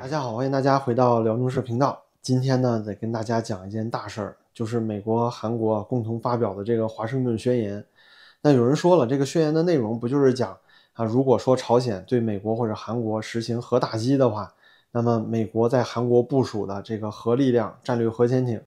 大家好，欢迎大家回到辽中社频道。今天呢，得跟大家讲一件大事儿，就是美国、韩国共同发表的这个华盛顿宣言。那有人说了，这个宣言的内容不就是讲啊，如果说朝鲜对美国或者韩国实行核打击的话，那么美国在韩国部署的这个核力量、战略核潜艇，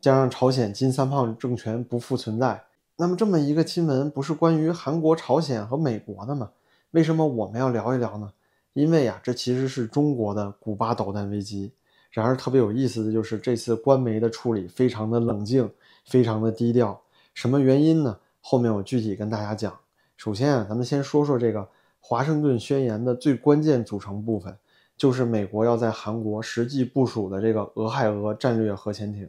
将让朝鲜金三胖政权不复存在。那么这么一个新闻，不是关于韩国、朝鲜和美国的吗？为什么我们要聊一聊呢？因为呀，这其实是中国的古巴导弹危机。然而特别有意思的就是这次官媒的处理非常的冷静，非常的低调。什么原因呢？后面我具体跟大家讲。首先啊，咱们先说说这个华盛顿宣言的最关键组成部分，就是美国要在韩国实际部署的这个俄亥俄战略核潜艇。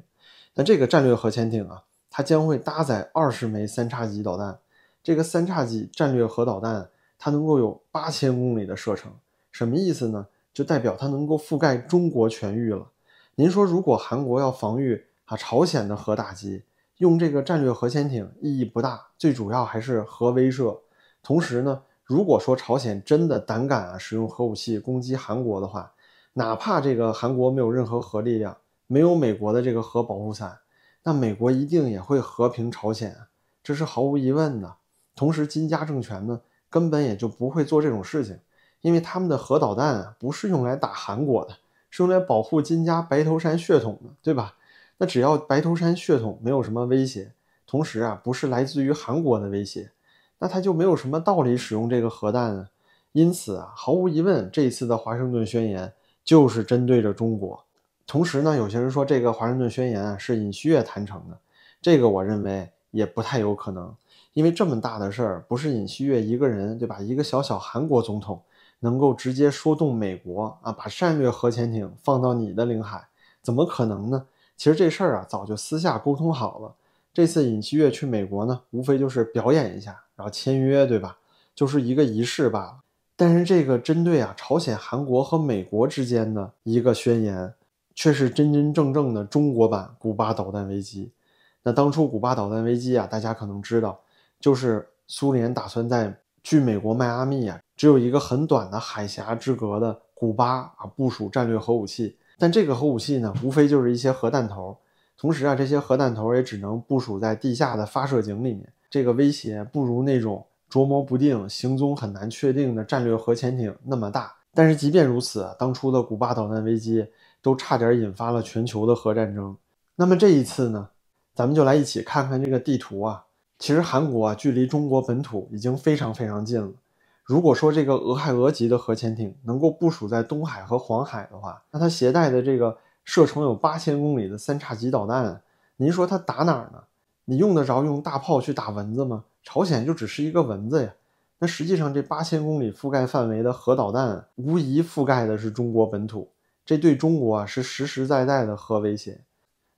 那这个战略核潜艇啊，它将会搭载二十枚三叉戟导弹。这个三叉戟战略核导弹，它能够有八千公里的射程。什么意思呢？就代表它能够覆盖中国全域了。您说，如果韩国要防御啊朝鲜的核打击，用这个战略核潜艇意义不大，最主要还是核威慑。同时呢，如果说朝鲜真的胆敢啊使用核武器攻击韩国的话，哪怕这个韩国没有任何核力量，没有美国的这个核保护伞，那美国一定也会和平朝鲜，这是毫无疑问的。同时，金家政权呢，根本也就不会做这种事情。因为他们的核导弹啊，不是用来打韩国的，是用来保护金家白头山血统的，对吧？那只要白头山血统没有什么威胁，同时啊，不是来自于韩国的威胁，那他就没有什么道理使用这个核弹啊。因此啊，毫无疑问，这一次的华盛顿宣言就是针对着中国。同时呢，有些人说这个华盛顿宣言啊是尹锡悦谈成的，这个我认为也不太有可能，因为这么大的事儿不是尹锡悦一个人，对吧？一个小小韩国总统。能够直接说动美国啊，把战略核潜艇放到你的领海，怎么可能呢？其实这事儿啊，早就私下沟通好了。这次尹锡悦去美国呢，无非就是表演一下，然后签约，对吧？就是一个仪式罢了。但是这个针对啊朝鲜、韩国和美国之间的一个宣言，却是真真正正的中国版古巴导弹危机。那当初古巴导弹危机啊，大家可能知道，就是苏联打算在距美国迈阿密啊。只有一个很短的海峡之隔的古巴啊，部署战略核武器。但这个核武器呢，无非就是一些核弹头。同时啊，这些核弹头也只能部署在地下的发射井里面。这个威胁不如那种捉摸不定、行踪很难确定的战略核潜艇那么大。但是即便如此，当初的古巴导弹危机都差点引发了全球的核战争。那么这一次呢，咱们就来一起看看这个地图啊。其实韩国啊，距离中国本土已经非常非常近了。如果说这个俄亥俄级的核潜艇能够部署在东海和黄海的话，那它携带的这个射程有八千公里的三叉戟导弹，您说它打哪儿呢？你用得着用大炮去打蚊子吗？朝鲜就只是一个蚊子呀。那实际上这八千公里覆盖范围的核导弹，无疑覆盖的是中国本土，这对中国啊是实实在在的核威胁。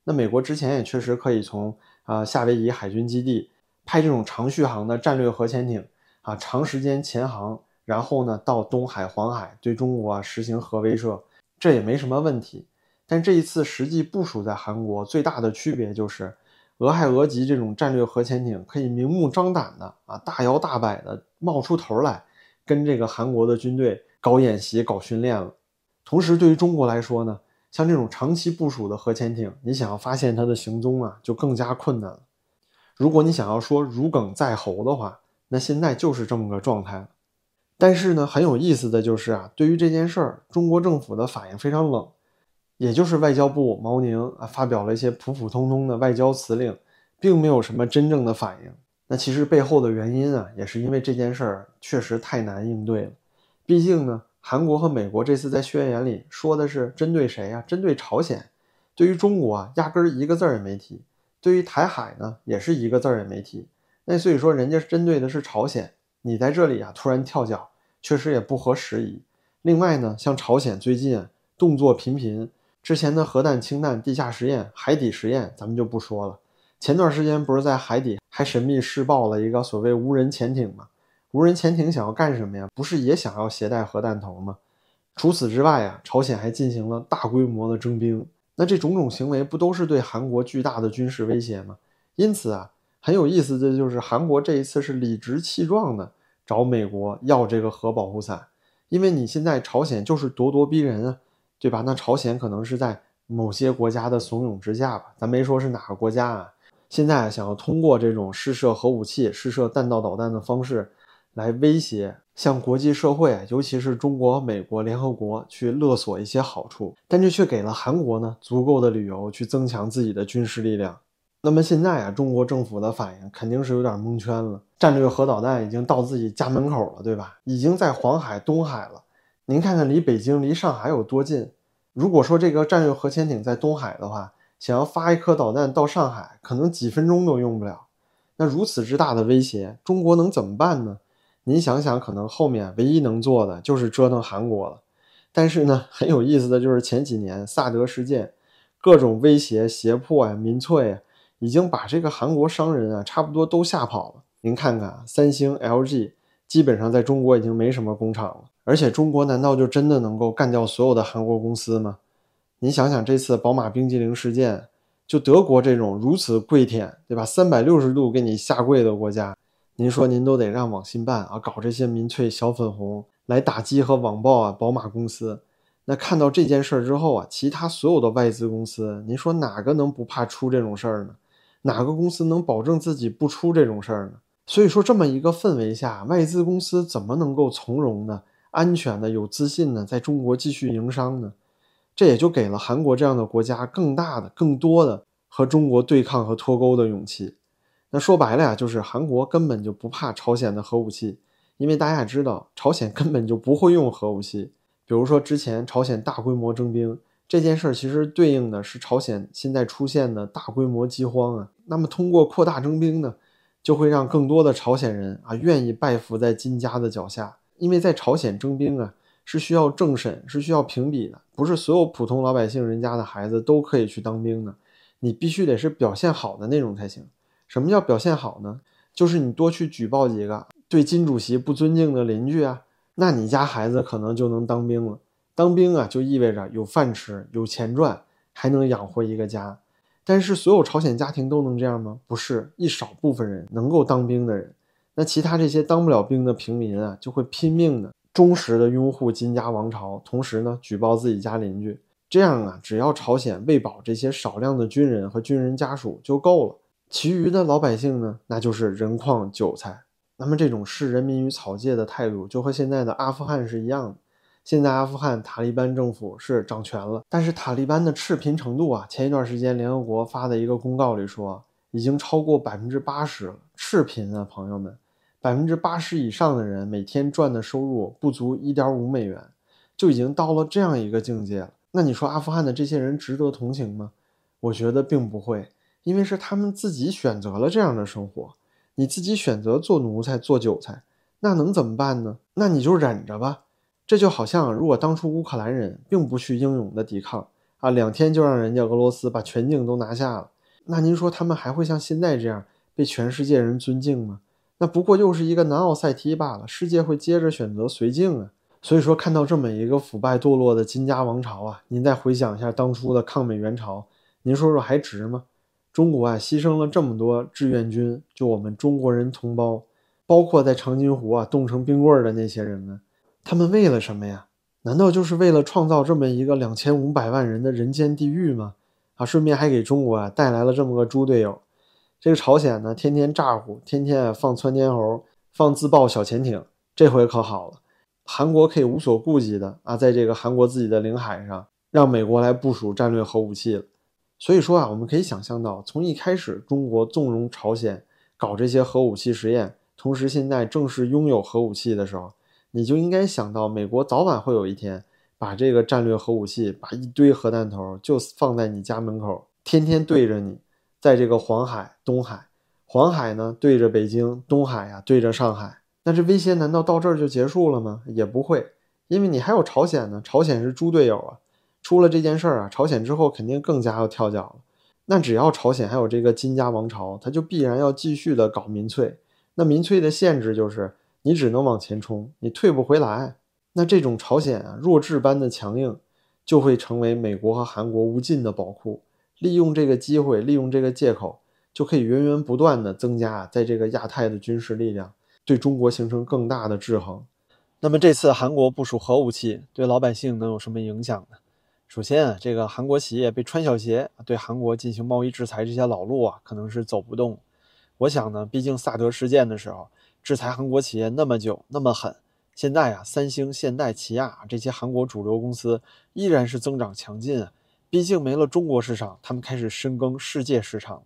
那美国之前也确实可以从啊夏威夷海军基地派这种长续航的战略核潜艇。啊，长时间潜航，然后呢，到东海、黄海对中国啊实行核威慑，这也没什么问题。但这一次实际部署在韩国，最大的区别就是，俄亥俄级这种战略核潜艇可以明目张胆的啊，大摇大摆的冒出头来，跟这个韩国的军队搞演习、搞训练了。同时，对于中国来说呢，像这种长期部署的核潜艇，你想要发现它的行踪啊，就更加困难了。如果你想要说如鲠在喉的话，那现在就是这么个状态，但是呢，很有意思的就是啊，对于这件事儿，中国政府的反应非常冷，也就是外交部毛宁啊发表了一些普普通通的外交辞令，并没有什么真正的反应。那其实背后的原因啊，也是因为这件事儿确实太难应对了。毕竟呢，韩国和美国这次在宣言里说的是针对谁呀？针对朝鲜。对于中国啊，压根儿一个字儿也没提。对于台海呢，也是一个字儿也没提。那所以说，人家针对的是朝鲜，你在这里啊突然跳脚，确实也不合时宜。另外呢，像朝鲜最近动作频频，之前的核弹、氢弹、地下实验、海底实验，咱们就不说了。前段时间不是在海底还神秘试爆了一个所谓无人潜艇吗？无人潜艇想要干什么呀？不是也想要携带核弹头吗？除此之外啊，朝鲜还进行了大规模的征兵。那这种种行为不都是对韩国巨大的军事威胁吗？因此啊。很有意思的就是，韩国这一次是理直气壮的找美国要这个核保护伞，因为你现在朝鲜就是咄咄逼人啊，对吧？那朝鲜可能是在某些国家的怂恿之下吧，咱没说是哪个国家啊。现在想要通过这种试射核武器、试射弹道导弹的方式来威胁，向国际社会，尤其是中国、美国、联合国去勒索一些好处，但这却给了韩国呢足够的理由去增强自己的军事力量。那么现在啊，中国政府的反应肯定是有点蒙圈了。战略核导弹已经到自己家门口了，对吧？已经在黄海、东海了。您看看离北京、离上海有多近？如果说这个战略核潜艇在东海的话，想要发一颗导弹到上海，可能几分钟都用不了。那如此之大的威胁，中国能怎么办呢？您想想，可能后面唯一能做的就是折腾韩国了。但是呢，很有意思的就是前几年萨德事件，各种威胁、胁迫呀、民粹呀，已经把这个韩国商人啊，差不多都吓跑了。您看看，三星、LG 基本上在中国已经没什么工厂了。而且中国难道就真的能够干掉所有的韩国公司吗？您想想这次宝马冰激凌事件，就德国这种如此跪舔，对吧？三百六十度给你下跪的国家，您说您都得让网信办啊搞这些民粹小粉红来打击和网暴啊宝马公司。那看到这件事儿之后啊，其他所有的外资公司，您说哪个能不怕出这种事儿呢？哪个公司能保证自己不出这种事儿呢？所以说这么一个氛围下，外资公司怎么能够从容的、安全的、有自信的在中国继续营商呢？这也就给了韩国这样的国家更大的、更多的和中国对抗和脱钩的勇气。那说白了呀，就是韩国根本就不怕朝鲜的核武器，因为大家也知道，朝鲜根本就不会用核武器。比如说之前朝鲜大规模征兵这件事儿，其实对应的是朝鲜现在出现的大规模饥荒啊。那么通过扩大征兵呢，就会让更多的朝鲜人啊愿意拜服在金家的脚下，因为在朝鲜征兵啊。是需要政审，是需要评比的，不是所有普通老百姓人家的孩子都可以去当兵的，你必须得是表现好的那种才行。什么叫表现好呢？就是你多去举报几个对金主席不尊敬的邻居啊，那你家孩子可能就能当兵了。当兵啊，就意味着有饭吃，有钱赚，还能养活一个家。但是所有朝鲜家庭都能这样吗？不是，一少部分人能够当兵的人，那其他这些当不了兵的平民啊，就会拼命的。忠实的拥护金家王朝，同时呢举报自己家邻居，这样啊，只要朝鲜喂饱这些少量的军人和军人家属就够了，其余的老百姓呢，那就是人矿韭菜。那么这种视人民于草芥的态度，就和现在的阿富汗是一样的。现在阿富汗塔利班政府是掌权了，但是塔利班的赤贫程度啊，前一段时间联合国发的一个公告里说，已经超过百分之八十了。赤贫啊，朋友们。百分之八十以上的人每天赚的收入不足一点五美元，就已经到了这样一个境界了。那你说阿富汗的这些人值得同情吗？我觉得并不会，因为是他们自己选择了这样的生活。你自己选择做奴才、做韭菜，那能怎么办呢？那你就忍着吧。这就好像如果当初乌克兰人并不去英勇的抵抗啊，两天就让人家俄罗斯把全境都拿下了，那您说他们还会像现在这样被全世界人尊敬吗？那不过又是一个南奥塞梯罢了，世界会接着选择绥靖啊。所以说，看到这么一个腐败堕落的金家王朝啊，您再回想一下当初的抗美援朝，您说说还值吗？中国啊，牺牲了这么多志愿军，就我们中国人同胞，包括在长津湖啊冻成冰棍的那些人们，他们为了什么呀？难道就是为了创造这么一个两千五百万人的人间地狱吗？啊，顺便还给中国啊带来了这么个猪队友。这个朝鲜呢，天天咋呼，天天啊放窜天猴，放自爆小潜艇。这回可好了，韩国可以无所顾忌的啊，在这个韩国自己的领海上，让美国来部署战略核武器了。所以说啊，我们可以想象到，从一开始中国纵容朝鲜搞这些核武器实验，同时现在正式拥有核武器的时候，你就应该想到，美国早晚会有一天把这个战略核武器，把一堆核弹头就放在你家门口，天天对着你。在这个黄海、东海，黄海呢对着北京，东海呀对着上海，那这威胁难道到这儿就结束了吗？也不会，因为你还有朝鲜呢，朝鲜是猪队友啊。出了这件事儿啊，朝鲜之后肯定更加要跳脚了。那只要朝鲜还有这个金家王朝，他就必然要继续的搞民粹。那民粹的限制就是你只能往前冲，你退不回来。那这种朝鲜啊弱智般的强硬，就会成为美国和韩国无尽的宝库。利用这个机会，利用这个借口，就可以源源不断的增加在这个亚太的军事力量，对中国形成更大的制衡。那么这次韩国部署核武器，对老百姓能有什么影响呢？首先啊，这个韩国企业被穿小鞋，对韩国进行贸易制裁，这些老路啊，可能是走不动。我想呢，毕竟萨德事件的时候，制裁韩国企业那么久，那么狠。现在啊，三星、现代、起亚这些韩国主流公司依然是增长强劲啊。毕竟没了中国市场，他们开始深耕世界市场了。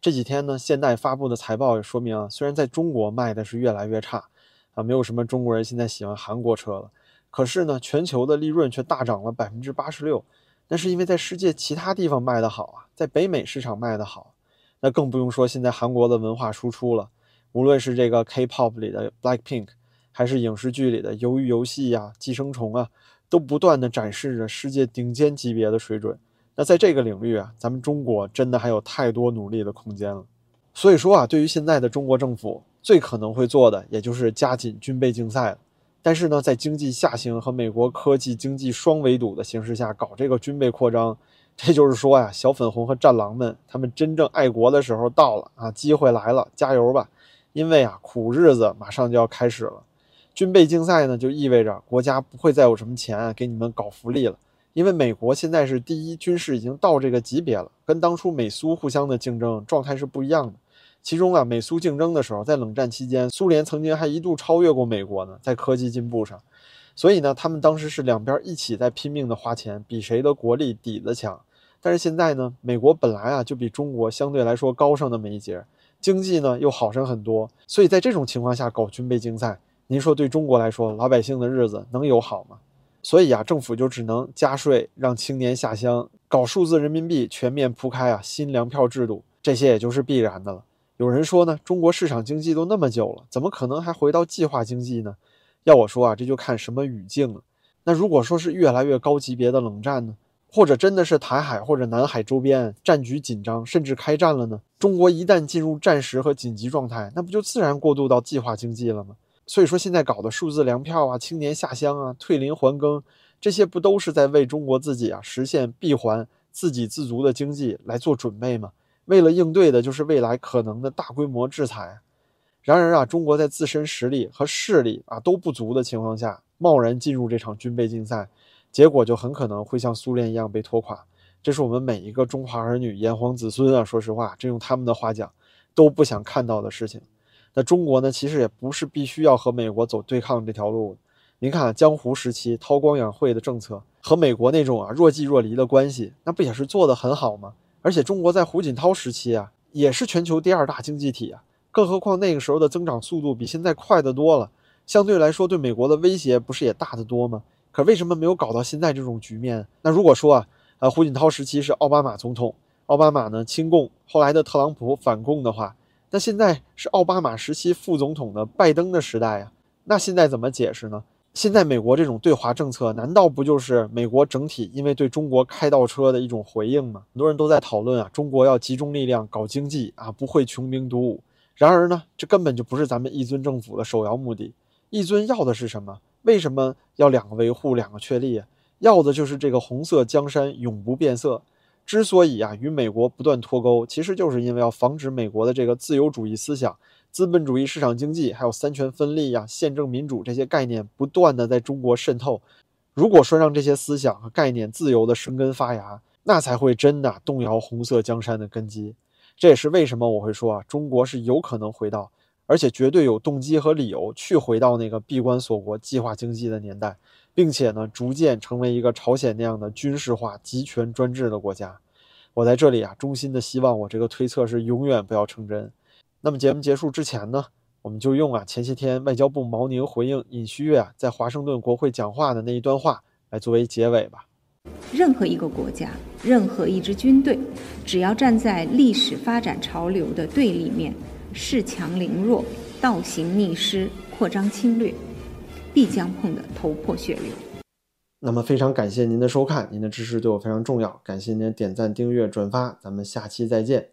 这几天呢，现代发布的财报也说明啊，虽然在中国卖的是越来越差啊，没有什么中国人现在喜欢韩国车了，可是呢，全球的利润却大涨了百分之八十六。那是因为在世界其他地方卖得好啊，在北美市场卖得好。那更不用说现在韩国的文化输出了，无论是这个 K-pop 里的 Blackpink。还是影视剧里的《鱿鱼游戏》呀，《寄生虫》啊，都不断的展示着世界顶尖级别的水准。那在这个领域啊，咱们中国真的还有太多努力的空间了。所以说啊，对于现在的中国政府，最可能会做的，也就是加紧军备竞赛了。但是呢，在经济下行和美国科技经济双围堵的形势下，搞这个军备扩张，这就是说呀，小粉红和战狼们，他们真正爱国的时候到了啊，机会来了，加油吧！因为啊，苦日子马上就要开始了。军备竞赛呢，就意味着国家不会再有什么钱给你们搞福利了，因为美国现在是第一，军事已经到这个级别了，跟当初美苏互相的竞争状态是不一样的。其中啊，美苏竞争的时候，在冷战期间，苏联曾经还一度超越过美国呢，在科技进步上。所以呢，他们当时是两边一起在拼命的花钱，比谁的国力底子强。但是现在呢，美国本来啊就比中国相对来说高上那么一截，经济呢又好上很多，所以在这种情况下搞军备竞赛。您说对中国来说，老百姓的日子能有好吗？所以啊，政府就只能加税，让青年下乡，搞数字人民币，全面铺开啊新粮票制度，这些也就是必然的了。有人说呢，中国市场经济都那么久了，怎么可能还回到计划经济呢？要我说啊，这就看什么语境了。那如果说是越来越高级别的冷战呢，或者真的是台海或者南海周边战局紧张，甚至开战了呢？中国一旦进入战时和紧急状态，那不就自然过渡到计划经济了吗？所以说，现在搞的数字粮票啊、青年下乡啊、退林还耕，这些不都是在为中国自己啊实现闭环、自给自足的经济来做准备吗？为了应对的就是未来可能的大规模制裁。然而啊，中国在自身实力和势力啊都不足的情况下，贸然进入这场军备竞赛，结果就很可能会像苏联一样被拖垮。这是我们每一个中华儿女、炎黄子孙啊，说实话，这用他们的话讲，都不想看到的事情。那中国呢？其实也不是必须要和美国走对抗这条路。您看，江湖时期韬光养晦的政策和美国那种啊若即若离的关系，那不也是做得很好吗？而且中国在胡锦涛时期啊，也是全球第二大经济体啊。更何况那个时候的增长速度比现在快得多了，相对来说对美国的威胁不是也大得多吗？可为什么没有搞到现在这种局面？那如果说啊，呃，胡锦涛时期是奥巴马总统，奥巴马呢亲共，后来的特朗普反共的话。那现在是奥巴马时期副总统的拜登的时代呀，那现在怎么解释呢？现在美国这种对华政策，难道不就是美国整体因为对中国开倒车的一种回应吗？很多人都在讨论啊，中国要集中力量搞经济啊，不会穷兵黩武。然而呢，这根本就不是咱们一尊政府的首要目的。一尊要的是什么？为什么要两个维护，两个确立？要的就是这个红色江山永不变色。之所以啊与美国不断脱钩，其实就是因为要防止美国的这个自由主义思想、资本主义市场经济，还有三权分立呀、宪政民主这些概念不断的在中国渗透。如果说让这些思想和概念自由的生根发芽，那才会真的动摇红色江山的根基。这也是为什么我会说啊，中国是有可能回到，而且绝对有动机和理由去回到那个闭关锁国、计划经济的年代。并且呢，逐渐成为一个朝鲜那样的军事化、集权专制的国家。我在这里啊，衷心的希望我这个推测是永远不要成真。那么节目结束之前呢，我们就用啊前些天外交部毛宁回应尹锡悦啊在华盛顿国会讲话的那一段话来作为结尾吧。任何一个国家，任何一支军队，只要站在历史发展潮流的对立面，恃强凌弱、倒行逆施、扩张侵略。必将碰得头破血流。那么非常感谢您的收看，您的支持对我非常重要，感谢您点赞、订阅、转发，咱们下期再见。